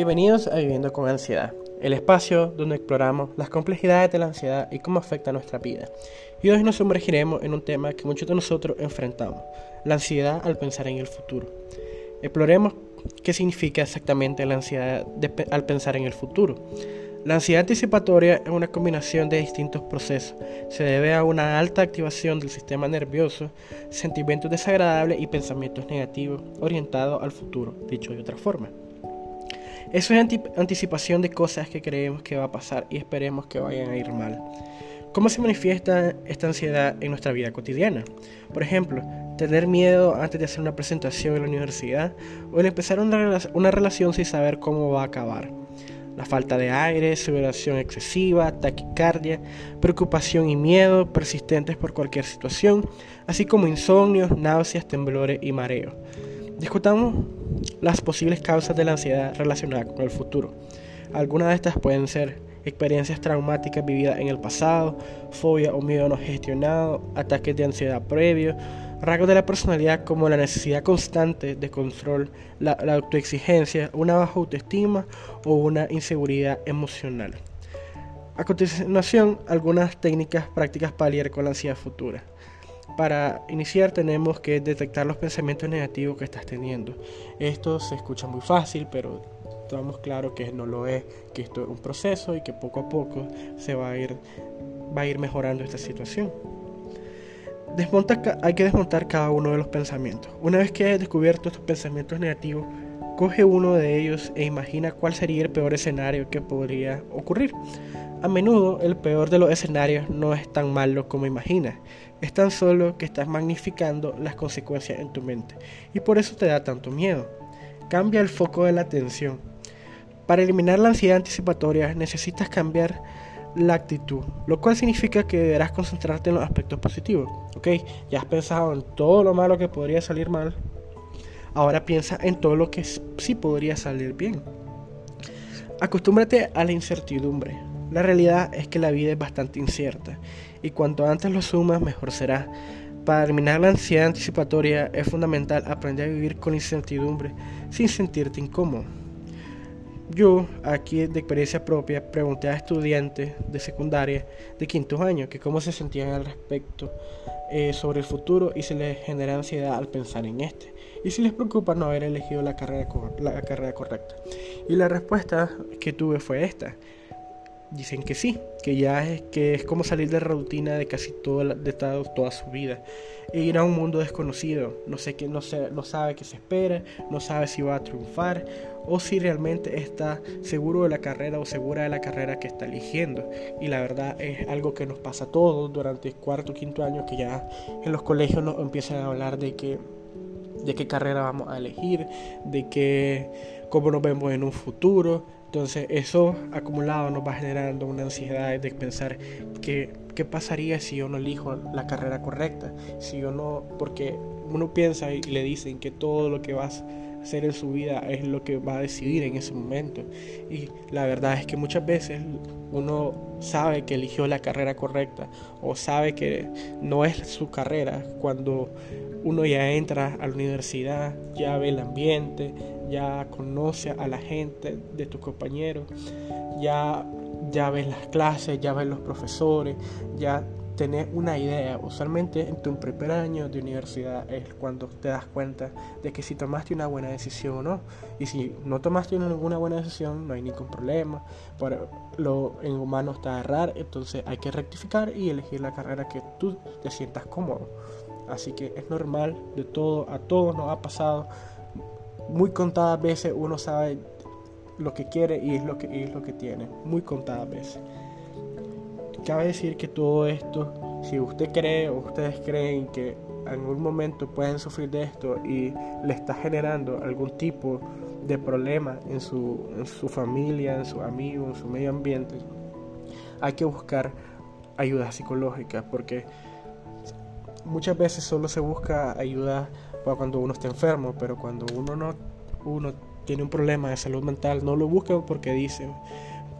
Bienvenidos a Viviendo con Ansiedad, el espacio donde exploramos las complejidades de la ansiedad y cómo afecta nuestra vida. Y hoy nos sumergiremos en un tema que muchos de nosotros enfrentamos, la ansiedad al pensar en el futuro. Exploremos qué significa exactamente la ansiedad al pensar en el futuro. La ansiedad anticipatoria es una combinación de distintos procesos. Se debe a una alta activación del sistema nervioso, sentimientos desagradables y pensamientos negativos orientados al futuro, dicho de otra forma. Eso es anticipación de cosas que creemos que va a pasar y esperemos que vayan a ir mal. ¿Cómo se manifiesta esta ansiedad en nuestra vida cotidiana? Por ejemplo, tener miedo antes de hacer una presentación en la universidad o el empezar una, una relación sin saber cómo va a acabar la falta de aire, sudoración excesiva, taquicardia, preocupación y miedo persistentes por cualquier situación, así como insomnios, náuseas, temblores y mareos. Discutamos las posibles causas de la ansiedad relacionada con el futuro. Algunas de estas pueden ser experiencias traumáticas vividas en el pasado, fobia o miedo no gestionado, ataques de ansiedad previos, rasgos de la personalidad como la necesidad constante de control, la, autoexigencia, una baja autoestima o una inseguridad emocional. A continuación, algunas técnicas prácticas para lidiar con la ansiedad futura. Para iniciar tenemos que detectar los pensamientos negativos que estás teniendo. Esto se escucha muy fácil, pero estamos claro que no lo es, que esto es un proceso y que poco a poco se va a ir, va a ir mejorando esta situación hay que desmontar cada uno de los pensamientos. Una vez que hayas descubierto estos pensamientos negativos, coge uno de ellos e imagina cuál sería el peor escenario que podría ocurrir. A menudo el peor de los escenarios no es tan malo como imaginas, es tan solo que estás magnificando las consecuencias en tu mente y por eso te da tanto miedo. Cambia el foco de la atención. Para eliminar la ansiedad anticipatoria necesitas cambiar la actitud, lo cual significa que deberás concentrarte en los aspectos positivos. Ok, ya has pensado en todo lo malo que podría salir mal, ahora piensa en todo lo que sí podría salir bien. Acostúmbrate a la incertidumbre. La realidad es que la vida es bastante incierta y cuanto antes lo sumas, mejor será. Para eliminar la ansiedad anticipatoria es fundamental aprender a vivir con incertidumbre sin sentirte incómodo. Yo, aquí de experiencia propia, pregunté a estudiantes de secundaria de quinto año que cómo se sentían al respecto eh, sobre el futuro y si les genera ansiedad al pensar en este. Y si les preocupa no haber elegido la carrera, la carrera correcta. Y la respuesta que tuve fue esta dicen que sí, que ya es que es como salir de la rutina de casi todo de toda su vida e ir a un mundo desconocido, no sé que no, no sabe qué se espera, no sabe si va a triunfar o si realmente está seguro de la carrera o segura de la carrera que está eligiendo. Y la verdad es algo que nos pasa a todos durante el cuarto o quinto año que ya en los colegios nos empiezan a hablar de que de qué carrera vamos a elegir, de que cómo nos vemos en un futuro, entonces eso acumulado nos va generando una ansiedad de pensar que, qué pasaría si yo no elijo la carrera correcta, si yo no, porque uno piensa y le dicen que todo lo que vas a hacer en su vida es lo que va a decidir en ese momento. Y la verdad es que muchas veces uno sabe que eligió la carrera correcta o sabe que no es su carrera cuando uno ya entra a la universidad, ya ve el ambiente, ya conoce a la gente de tus compañeros, ya, ya ves las clases, ya ves los profesores, ya tenés una idea. Usualmente en tu primer año de universidad es cuando te das cuenta de que si tomaste una buena decisión o no. Y si no tomaste ninguna buena decisión, no hay ningún problema. Pero lo en humano está errar, entonces hay que rectificar y elegir la carrera que tú te sientas cómodo. Así que es normal, de todo, a todos nos ha pasado muy contadas veces uno sabe lo que quiere y es lo que, es lo que tiene. Muy contadas veces. Cabe decir que todo esto, si usted cree o ustedes creen que en algún momento pueden sufrir de esto y le está generando algún tipo de problema en su, en su familia, en sus amigos, en su medio ambiente, hay que buscar ayuda psicológica porque muchas veces solo se busca ayuda cuando uno está enfermo, pero cuando uno no uno tiene un problema de salud mental, no lo busca porque dicen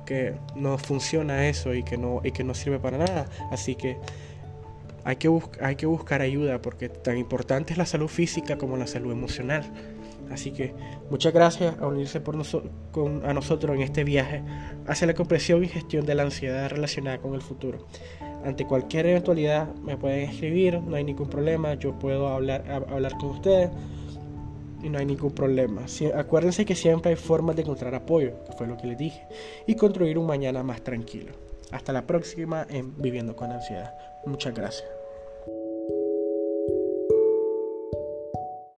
que no funciona eso y que no y que no sirve para nada, así que hay que, hay que buscar ayuda porque tan importante es la salud física como la salud emocional. Así que muchas gracias a unirse por con, a nosotros en este viaje hacia la comprensión y gestión de la ansiedad relacionada con el futuro. Ante cualquier eventualidad me pueden escribir, no hay ningún problema, yo puedo hablar, hablar con ustedes y no hay ningún problema. acuérdense que siempre hay formas de encontrar apoyo, que fue lo que les dije, y construir un mañana más tranquilo. Hasta la próxima en Viviendo con Ansiedad. Muchas gracias.